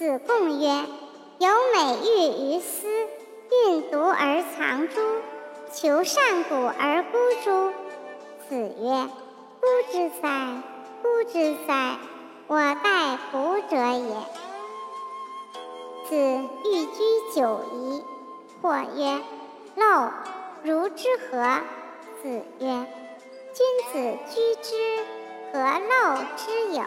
子贡曰：“有美玉于斯，蕴毒而藏诸，求善古而孤诸。”子曰：“孤之哉，孤之哉！我待古者也。”子欲居九夷，或曰：“陋，如之何？”子曰：“君子居之，何陋之有？”